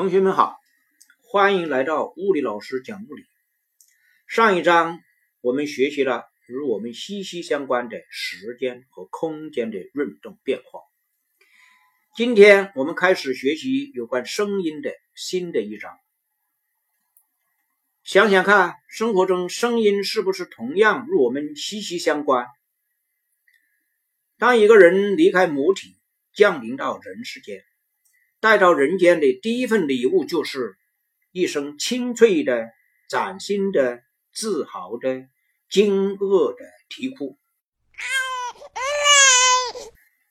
同学们好，欢迎来到物理老师讲物理。上一章我们学习了与我们息息相关的时间和空间的运动变化。今天我们开始学习有关声音的新的一章。想想看，生活中声音是不是同样与我们息息相关？当一个人离开母体，降临到人世间。带到人间的第一份礼物，就是一声清脆的、崭新的、自豪的、惊愕的啼哭。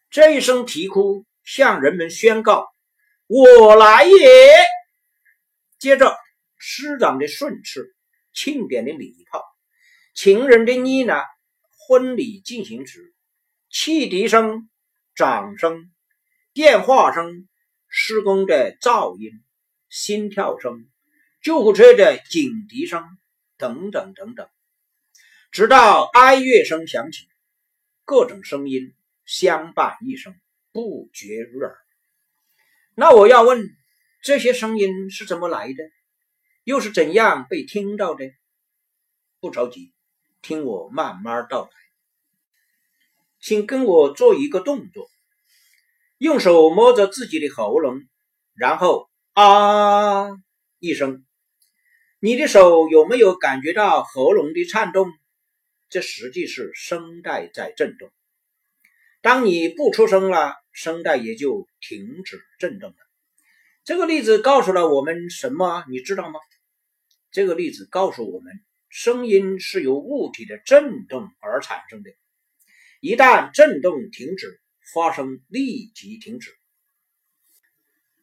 这一声啼哭向人们宣告：“我来也！”接着，师长的训斥、庆典的礼炮、情人的呢喃、婚礼进行时，汽笛声、掌声、电话声。施工的噪音、心跳声、救护车的警笛声等等等等，直到哀乐声响起，各种声音相伴一生，不绝于耳。那我要问，这些声音是怎么来的？又是怎样被听到的？不着急，听我慢慢道来。请跟我做一个动作。用手摸着自己的喉咙，然后啊一声，你的手有没有感觉到喉咙的颤动？这实际是声带在震动。当你不出声了，声带也就停止震动了。这个例子告诉了我们什么？你知道吗？这个例子告诉我们，声音是由物体的振动而产生的，一旦振动停止。发声立即停止。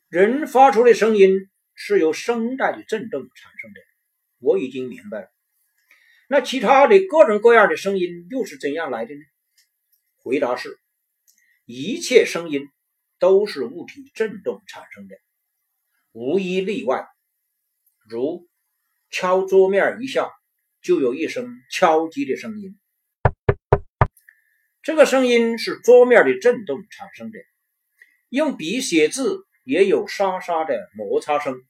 人发出的声音是由声带的振动产生的，我已经明白了。那其他的各种各样的声音又是怎样来的呢？回答是：一切声音都是物体振动产生的，无一例外。如敲桌面一下，就有一声敲击的声音。这个声音是桌面的震动产生的，用笔写字也有沙沙的摩擦声。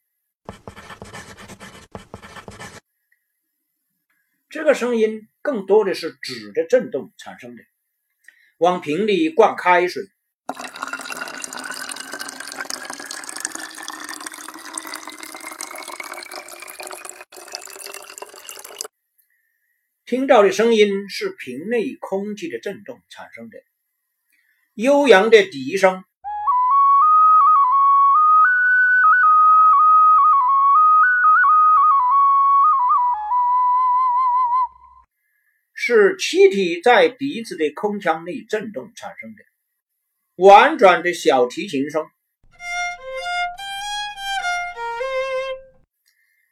这个声音更多的是纸的震动产生的，往瓶里灌开水。听到的声音是瓶内空气的振动产生的，悠扬的笛声。是气体在笛子的空腔内振动产生的，婉转的小提琴声。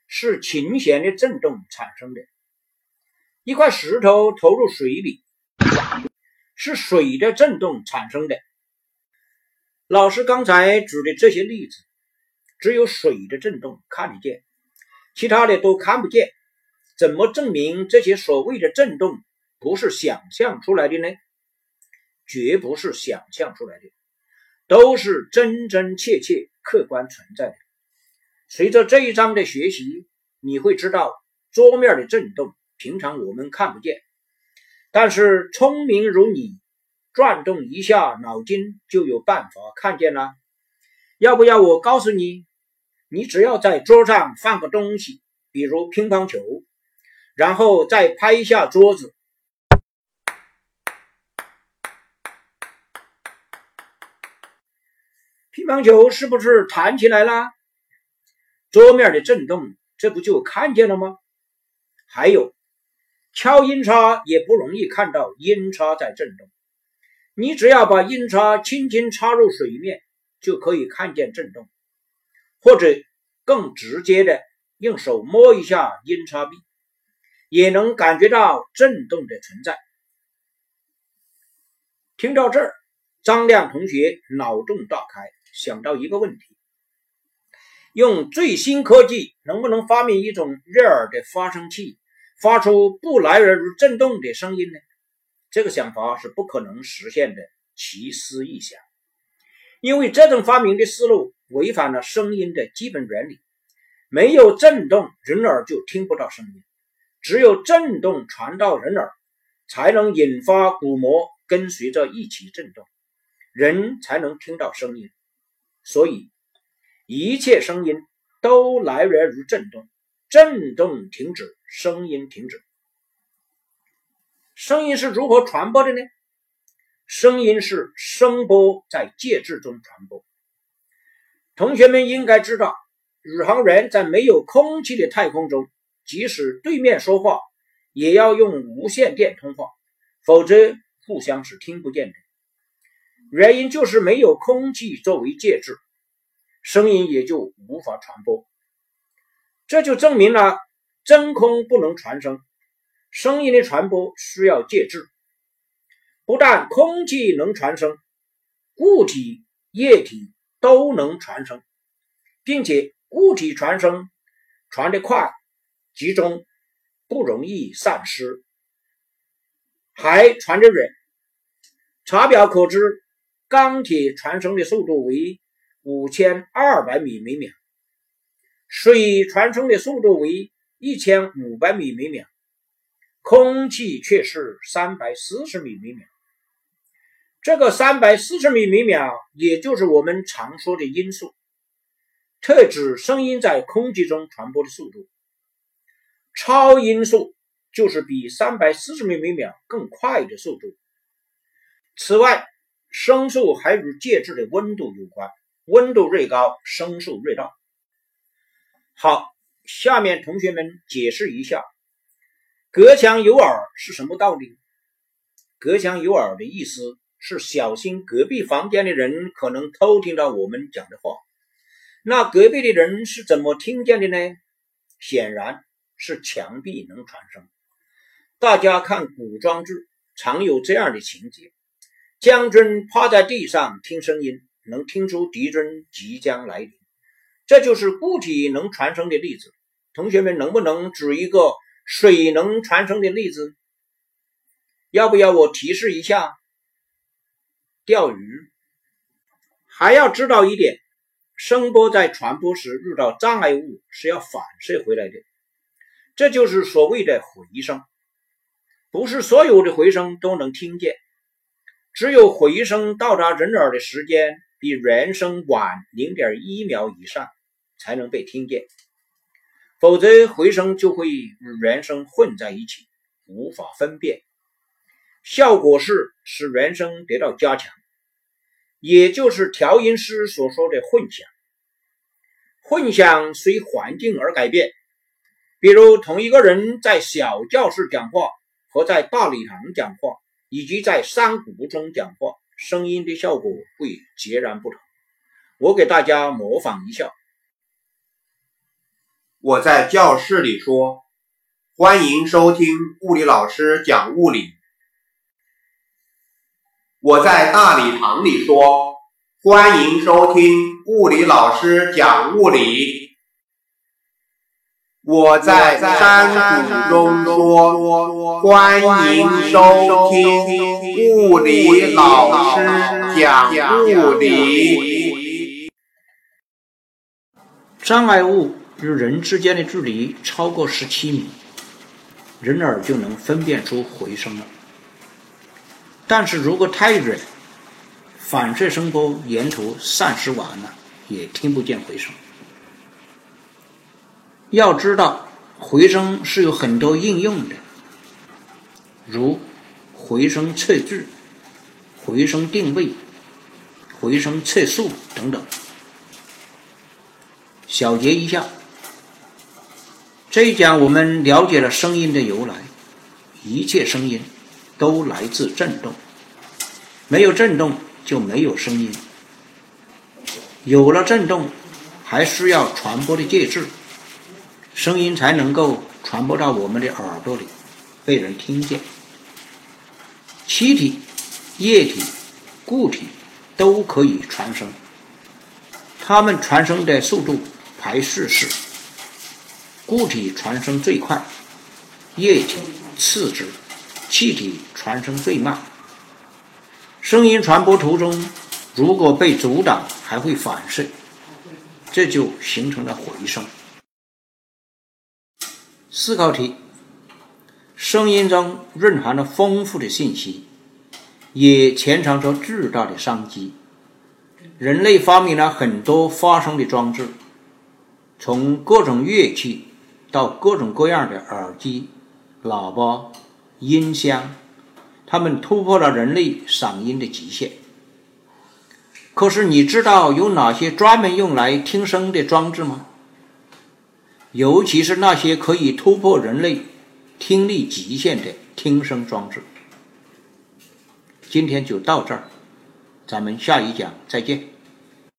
是琴弦的振动产生的。一块石头投入水里，是水的震动产生的。老师刚才举的这些例子，只有水的震动看得见，其他的都看不见。怎么证明这些所谓的震动不是想象出来的呢？绝不是想象出来的，都是真真切切、客观存在的。随着这一章的学习，你会知道桌面的震动。平常我们看不见，但是聪明如你，转动一下脑筋就有办法看见了。要不要我告诉你？你只要在桌上放个东西，比如乒乓球，然后再拍一下桌子，乒乓球是不是弹起来了？桌面的震动，这不就看见了吗？还有。敲音叉也不容易看到音叉在震动，你只要把音叉轻轻插入水面，就可以看见震动，或者更直接的用手摸一下音叉壁，也能感觉到震动的存在。听到这儿，张亮同学脑洞大开，想到一个问题：用最新科技，能不能发明一种悦耳的发声器？发出不来而如震动的声音呢？这个想法是不可能实现的，奇思异想。因为这种发明的思路违反了声音的基本原理。没有震动，人耳就听不到声音；只有震动传到人耳，才能引发鼓膜跟随着一起震动，人才能听到声音。所以，一切声音都来源于震动，震动停止，声音停止。声音是如何传播的呢？声音是声波在介质中传播。同学们应该知道，宇航员在没有空气的太空中，即使对面说话，也要用无线电通话，否则互相是听不见的。原因就是没有空气作为介质，声音也就无法传播。这就证明了真空不能传声，声音的传播需要介质。不但空气能传声，固体、液体都能传声，并且固体传声传得快、集中，不容易散失，还传得远。查表可知，钢铁传声的速度为五千二百米每秒，水传声的速度为一千五百米每秒，空气却是三百四十米每秒。这个三百四十米每秒，也就是我们常说的音速，特指声音在空气中传播的速度。超音速就是比三百四十米每秒更快的速度。此外，声速还与介质的温度有关，温度越高，声速越大。好，下面同学们解释一下“隔墙有耳”是什么道理？“隔墙有耳”的意思。是小心隔壁房间的人可能偷听到我们讲的话。那隔壁的人是怎么听见的呢？显然是墙壁能传声。大家看古装剧，常有这样的情节：将军趴在地上听声音，能听出敌军即将来临。这就是固体能传声的例子。同学们能不能举一个水能传声的例子？要不要我提示一下？钓鱼还要知道一点，声波在传播时遇到障碍物是要反射回来的，这就是所谓的回声。不是所有的回声都能听见，只有回声到达人耳的时间比原声晚零点一秒以上才能被听见，否则回声就会与原声混在一起，无法分辨。效果是使原声得到加强，也就是调音师所说的混响。混响随环境而改变，比如同一个人在小教室讲话和在大礼堂讲话，以及在山谷中讲话，声音的效果会截然不同。我给大家模仿一下：我在教室里说：“欢迎收听物理老师讲物理。”我在大礼堂里说：“欢迎收听物理老师讲物理。”我在山谷中说：“欢迎收听物理老师讲物理。”障碍物与人之间的距离超过十七米，人耳就能分辨出回声了。但是如果太远，反射声波沿途散失完了，也听不见回声。要知道，回声是有很多应用的，如回声测距、回声定位、回声测速等等。小结一下，这一讲我们了解了声音的由来，一切声音。都来自振动，没有振动就没有声音，有了振动，还需要传播的介质，声音才能够传播到我们的耳朵里，被人听见。气体、液体、固体都可以传声，它们传声的速度排序是：固体传声最快，液体次之。气体传声最慢，声音传播途中如果被阻挡，还会反射，这就形成了回声。思考题：声音中蕴含了丰富的信息，也潜藏着巨大的商机。人类发明了很多发声的装置，从各种乐器到各种各样的耳机、喇叭、音箱，它们突破了人类嗓音的极限。可是，你知道有哪些专门用来听声的装置吗？尤其是那些可以突破人类听力极限的听声装置。今天就到这儿。咱们下一讲再见。